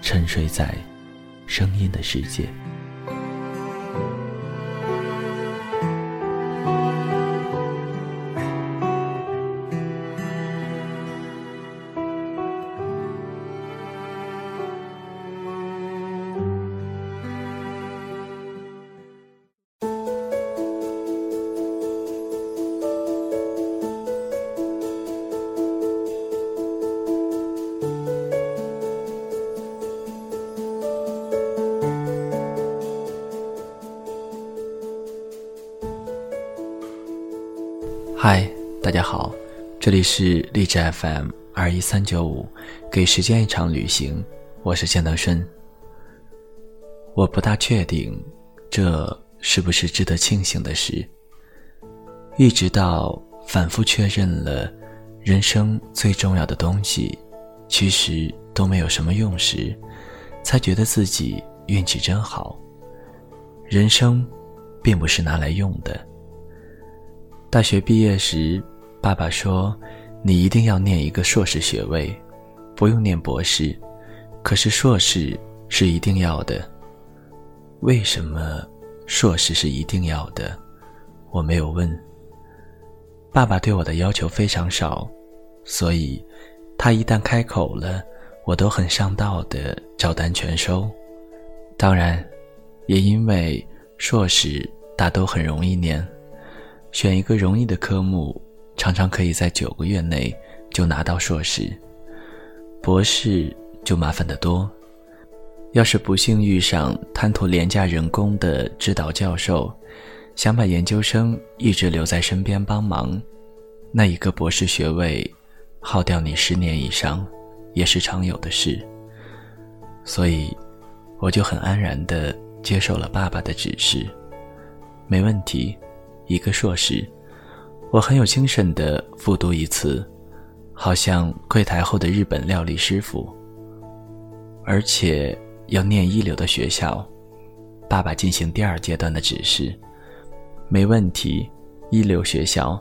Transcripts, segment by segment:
沉睡在声音的世界。嗨，大家好，这里是励志 FM 二一三九五，给时间一场旅行，我是钱德顺。我不大确定这是不是值得庆幸的事，一直到反复确认了人生最重要的东西其实都没有什么用时，才觉得自己运气真好。人生并不是拿来用的。大学毕业时，爸爸说：“你一定要念一个硕士学位，不用念博士。可是硕士是一定要的。为什么硕士是一定要的？我没有问。爸爸对我的要求非常少，所以他一旦开口了，我都很上道的照单全收。当然，也因为硕士大都很容易念。”选一个容易的科目，常常可以在九个月内就拿到硕士。博士就麻烦得多。要是不幸遇上贪图廉价人工的指导教授，想把研究生一直留在身边帮忙，那一个博士学位耗掉你十年以上，也是常有的事。所以，我就很安然地接受了爸爸的指示，没问题。一个硕士，我很有精神的复读一次，好像柜台后的日本料理师傅。而且要念一流的学校，爸爸进行第二阶段的指示，没问题，一流学校，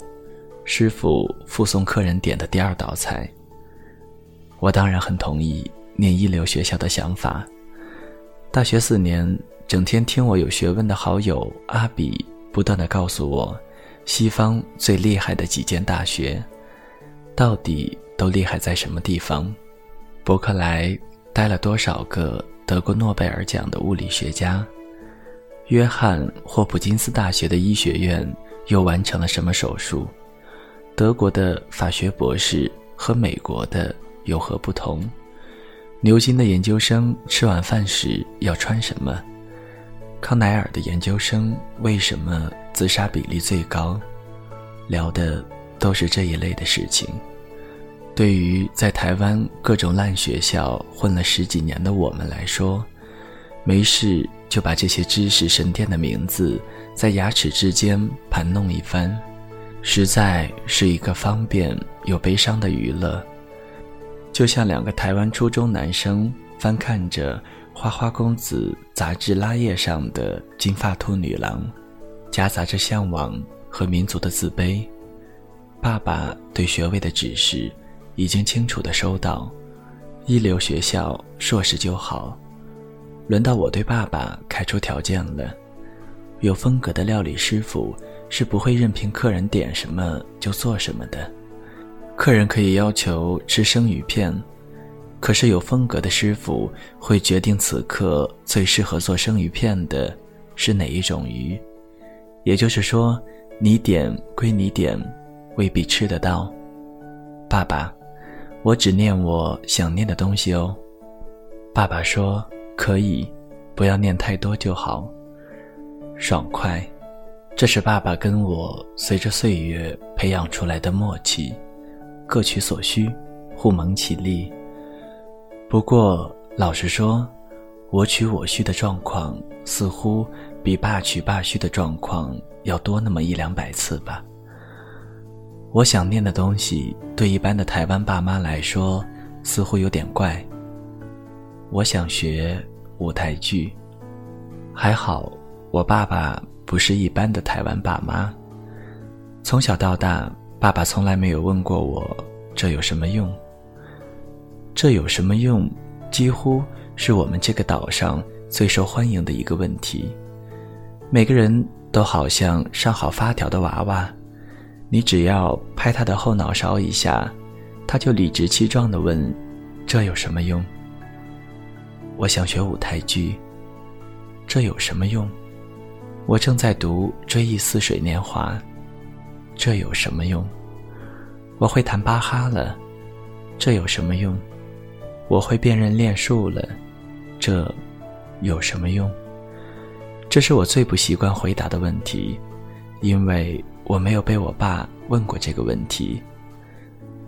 师傅附送客人点的第二道菜。我当然很同意念一流学校的想法。大学四年，整天听我有学问的好友阿比。不断的告诉我，西方最厉害的几间大学，到底都厉害在什么地方？伯克莱待了多少个得过诺贝尔奖的物理学家？约翰霍普金斯大学的医学院又完成了什么手术？德国的法学博士和美国的有何不同？牛津的研究生吃晚饭时要穿什么？康奈尔的研究生为什么自杀比例最高？聊的都是这一类的事情。对于在台湾各种烂学校混了十几年的我们来说，没事就把这些知识神殿的名字在牙齿之间盘弄一番，实在是一个方便又悲伤的娱乐。就像两个台湾初中男生翻看着。《花花公子》杂志拉页上的金发兔女郎，夹杂着向往和民族的自卑。爸爸对学位的指示已经清楚的收到，一流学校硕士就好。轮到我对爸爸开出条件了：有风格的料理师傅是不会任凭客人点什么就做什么的。客人可以要求吃生鱼片，可是有风格的师傅会决定此刻最适合做生鱼片的是哪一种鱼，也就是说，你点归你点，未必吃得到。爸爸，我只念我想念的东西哦。爸爸说可以，不要念太多就好。爽快，这是爸爸跟我随着岁月培养出来的默契，各取所需，互蒙其利。不过，老实说，我取我需的状况似乎比爸取爸需的状况要多那么一两百次吧。我想念的东西，对一般的台湾爸妈来说，似乎有点怪。我想学舞台剧，还好我爸爸不是一般的台湾爸妈。从小到大，爸爸从来没有问过我这有什么用。这有什么用？几乎是我们这个岛上最受欢迎的一个问题。每个人都好像上好发条的娃娃，你只要拍他的后脑勺一下，他就理直气壮地问：“这有什么用？”我想学舞台剧，这有什么用？我正在读《追忆似水年华》，这有什么用？我会弹巴哈了，这有什么用？我会辨认练术了，这有什么用？这是我最不习惯回答的问题，因为我没有被我爸问过这个问题。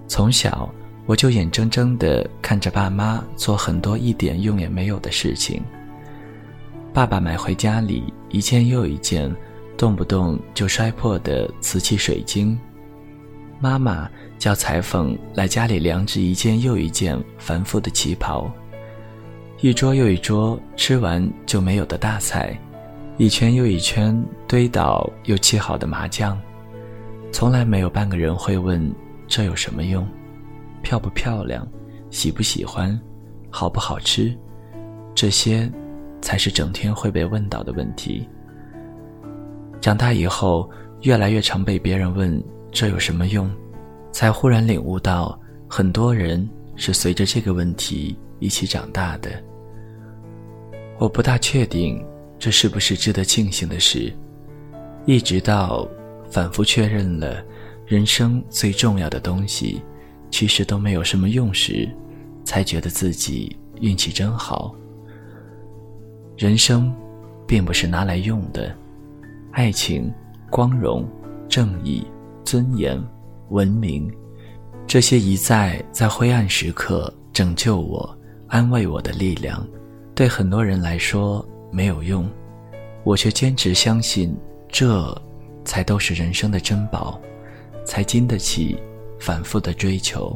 从小我就眼睁睁地看着爸妈做很多一点用也没有的事情。爸爸买回家里一件又一件，动不动就摔破的瓷器水晶，妈妈。叫裁缝来家里量制一件又一件繁复的旗袍，一桌又一桌吃完就没有的大菜，一圈又一圈堆倒又砌好的麻将，从来没有半个人会问这有什么用，漂不漂亮，喜不喜欢，好不好吃，这些，才是整天会被问到的问题。长大以后，越来越常被别人问这有什么用。才忽然领悟到，很多人是随着这个问题一起长大的。我不大确定这是不是值得庆幸的事，一直到反复确认了人生最重要的东西其实都没有什么用时，才觉得自己运气真好。人生，并不是拿来用的，爱情、光荣、正义、尊严。文明，这些一再在灰暗时刻拯救我、安慰我的力量，对很多人来说没有用，我却坚持相信，这才都是人生的珍宝，才经得起反复的追求。